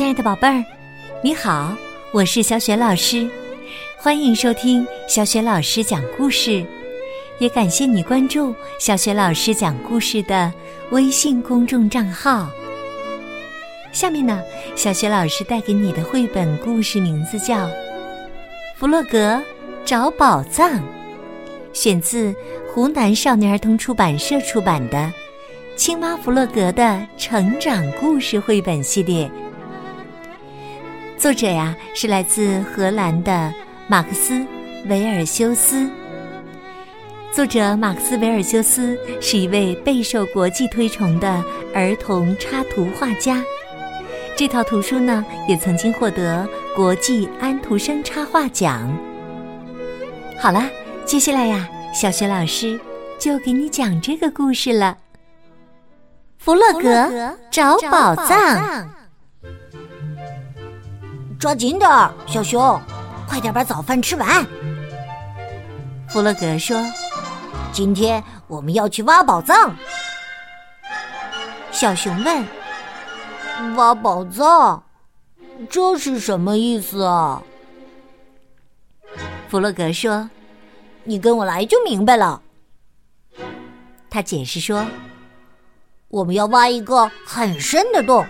亲爱的宝贝儿，你好，我是小雪老师，欢迎收听小雪老师讲故事，也感谢你关注小雪老师讲故事的微信公众账号。下面呢，小雪老师带给你的绘本故事名字叫《弗洛格找宝藏》，选自湖南少年儿童出版社出版的《青蛙弗洛格的成长故事》绘本系列。作者呀是来自荷兰的马克思·维尔修斯。作者马克思·维尔修斯是一位备受国际推崇的儿童插图画家。这套图书呢，也曾经获得国际安徒生插画奖。好啦，接下来呀，小雪老师就给你讲这个故事了。弗洛格找宝藏。抓紧点儿，小熊，快点把早饭吃完。弗洛格说：“今天我们要去挖宝藏。”小熊问：“挖宝藏，这是什么意思啊？”弗洛格说：“你跟我来就明白了。”他解释说：“我们要挖一个很深的洞，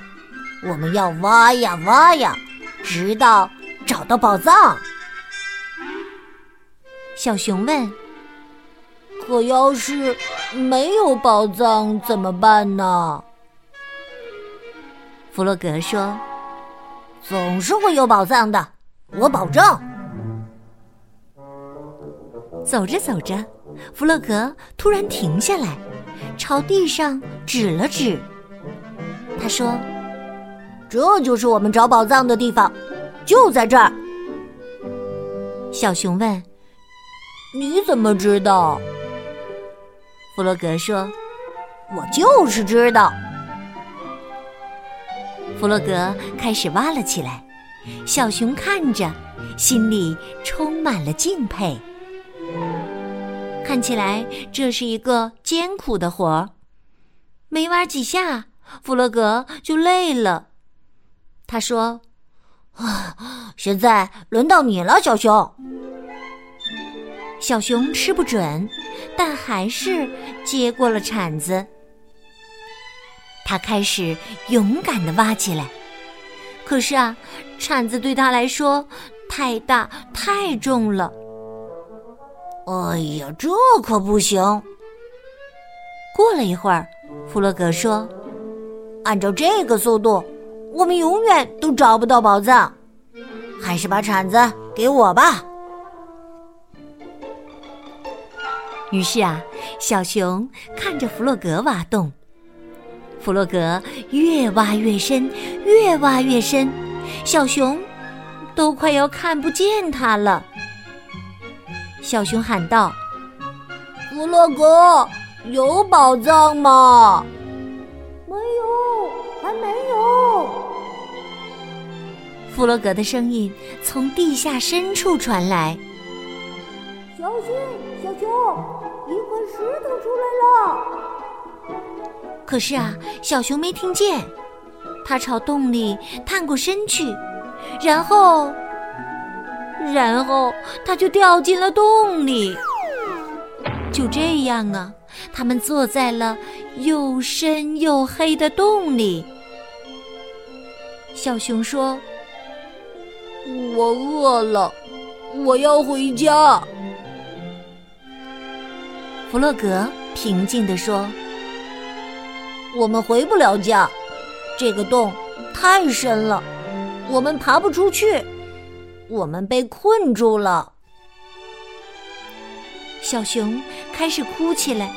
我们要挖呀挖呀。”直到找到宝藏，小熊问：“可要是没有宝藏怎么办呢？”弗洛格说：“总是会有宝藏的，我保证。”走着走着，弗洛格突然停下来，朝地上指了指。他说。这就是我们找宝藏的地方，就在这儿。小熊问：“你怎么知道？”弗洛格说：“我就是知道。”弗洛格开始挖了起来，小熊看着，心里充满了敬佩。看起来这是一个艰苦的活儿，没挖几下，弗洛格就累了。他说：“啊，现在轮到你了，小熊。”小熊吃不准，但还是接过了铲子。他开始勇敢的挖起来，可是啊，铲子对他来说太大太重了。哎呀，这可不行！过了一会儿，弗洛格说：“按照这个速度。”我们永远都找不到宝藏，还是把铲子给我吧。于是啊，小熊看着弗洛格挖洞，弗洛格越挖越深，越挖越深，小熊都快要看不见他了。小熊喊道：“弗洛格，有宝藏吗？”弗洛格的声音从地下深处传来：“小心，小熊，一块石头出来了！”可是啊，小熊没听见。它朝洞里探过身去，然后，然后他就掉进了洞里。就这样啊，他们坐在了又深又黑的洞里。小熊说。我饿了，我要回家。弗洛格平静地说：“我们回不了家，这个洞太深了，我们爬不出去，我们被困住了。”小熊开始哭起来：“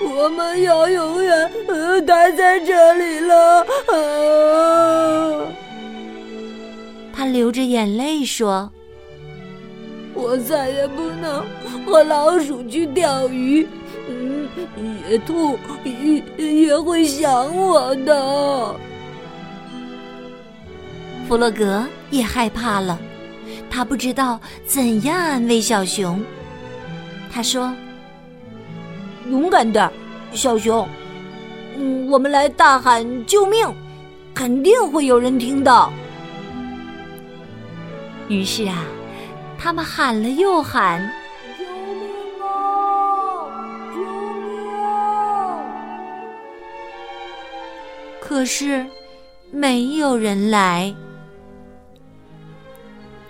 我们要永远呃待在这里了。”他流着眼泪说：“我再也不能和老鼠去钓鱼，嗯，野兔也也会想我的。”弗洛格也害怕了，他不知道怎样安慰小熊。他说：“勇敢点，小熊，嗯，我们来大喊救命！”肯定会有人听到。于是啊，他们喊了又喊：“救命啊！救命！”啊可是没有人来。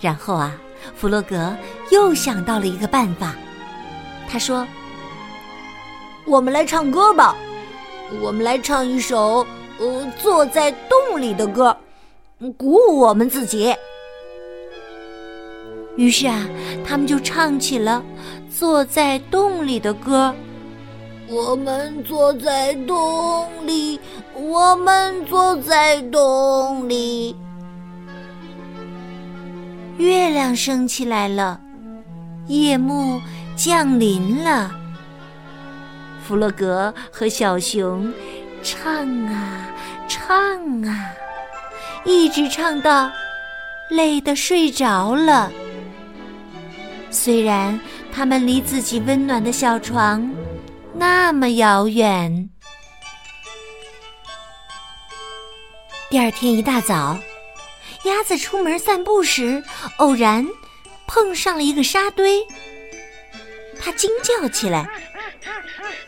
然后啊，弗洛格又想到了一个办法，他说：“我们来唱歌吧，我们来唱一首呃坐在洞里的歌，鼓舞我们自己。”于是啊，他们就唱起了坐在洞里的歌。我们坐在洞里，我们坐在洞里。月亮升起来了，夜幕降临了。弗洛格和小熊唱啊唱啊，一直唱到累得睡着了。虽然他们离自己温暖的小床那么遥远。第二天一大早。鸭子出门散步时，偶然碰上了一个沙堆。它惊叫起来：“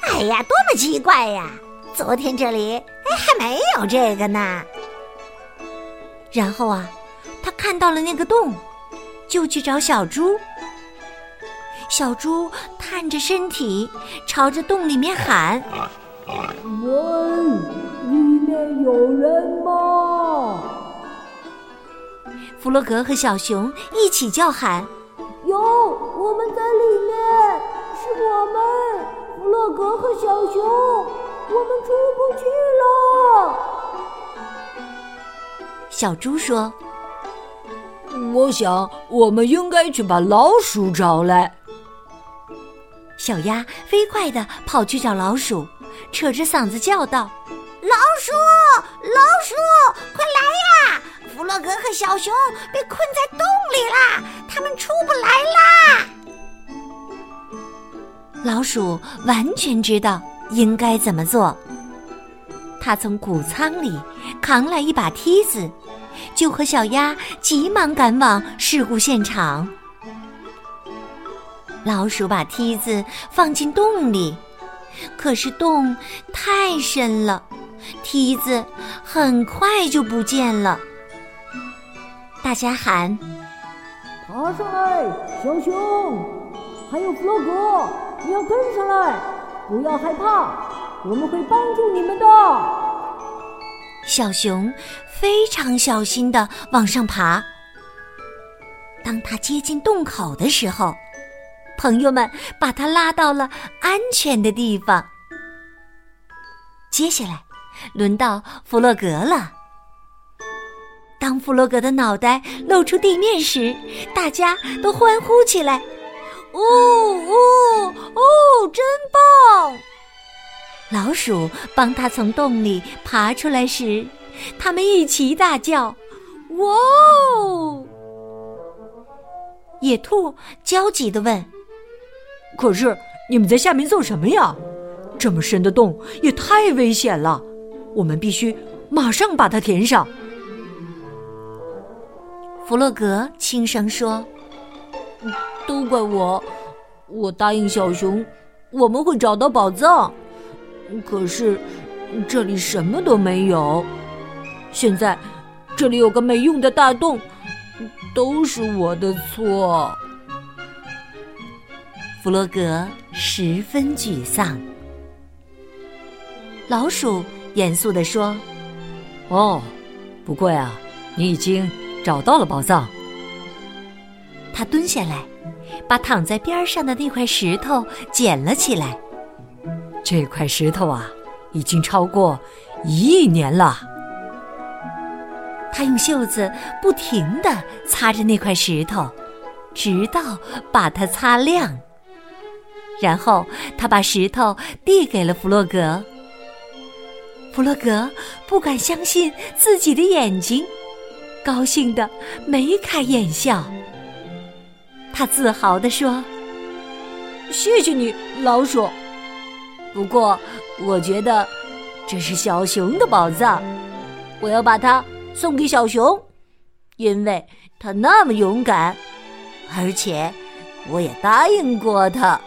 哎呀，多么奇怪呀！昨天这里哎还没有这个呢。”然后啊，他看到了那个洞，就去找小猪。小猪探着身体，朝着洞里面喊：“喂，里面有人吗？”弗洛格和小熊一起叫喊：“有，我们在里面，是我们，弗洛格和小熊，我们出不去了。”小猪说：“我想我们应该去把老鼠找来。”小鸭飞快地跑去找老鼠，扯着嗓子叫道：“老鼠，老鼠，快来呀！”弗洛格和小熊被困在洞里啦，他们出不来啦。老鼠完全知道应该怎么做，他从谷仓里扛来一把梯子，就和小鸭急忙赶往事故现场。老鼠把梯子放进洞里，可是洞太深了，梯子很快就不见了。大家喊：“爬上来，小熊！还有弗洛格，你要跟上来，不要害怕，我们会帮助你们的。”小熊非常小心的往上爬。当他接近洞口的时候，朋友们把他拉到了安全的地方。接下来，轮到弗洛格了。当弗洛格的脑袋露出地面时，大家都欢呼起来：“哦哦哦，真棒！”老鼠帮他从洞里爬出来时，他们一齐大叫：“哇哦！”野兔焦急地问：“可是你们在下面做什么呀？这么深的洞也太危险了，我们必须马上把它填上。”弗洛格轻声说：“都怪我，我答应小熊，我们会找到宝藏。可是这里什么都没有。现在这里有个没用的大洞，都是我的错。”弗洛格十分沮丧。老鼠严肃地说：“哦，不过呀，你已经……”找到了宝藏，他蹲下来，把躺在边上的那块石头捡了起来。这块石头啊，已经超过一亿年了。他用袖子不停的擦着那块石头，直到把它擦亮。然后他把石头递给了弗洛格。弗洛格不敢相信自己的眼睛。高兴的眉开眼笑，他自豪地说：“谢谢你，老鼠。不过，我觉得这是小熊的宝藏，我要把它送给小熊，因为它那么勇敢，而且我也答应过他。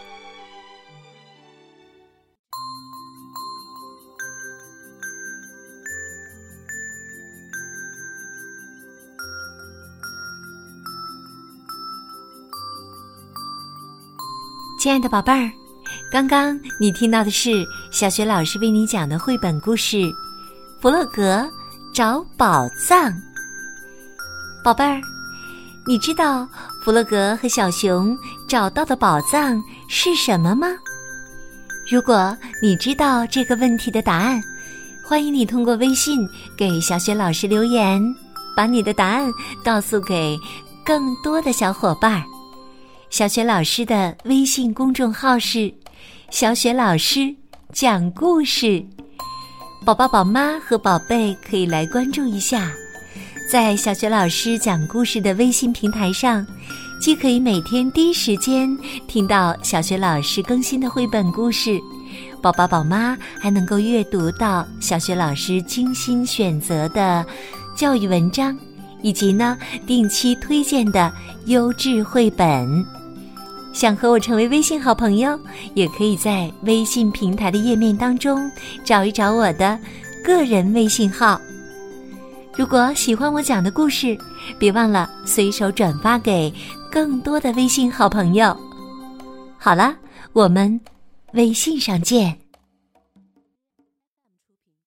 亲爱的宝贝儿，刚刚你听到的是小学老师为你讲的绘本故事《弗洛格找宝藏》。宝贝儿，你知道弗洛格和小熊找到的宝藏是什么吗？如果你知道这个问题的答案，欢迎你通过微信给小雪老师留言，把你的答案告诉给更多的小伙伴儿。小雪老师的微信公众号是“小雪老师讲故事”，宝宝、宝妈和宝贝可以来关注一下。在小雪老师讲故事的微信平台上，既可以每天第一时间听到小雪老师更新的绘本故事，宝宝、宝妈还能够阅读到小雪老师精心选择的教育文章，以及呢定期推荐的优质绘本。想和我成为微信好朋友，也可以在微信平台的页面当中找一找我的个人微信号。如果喜欢我讲的故事，别忘了随手转发给更多的微信好朋友。好了，我们微信上见。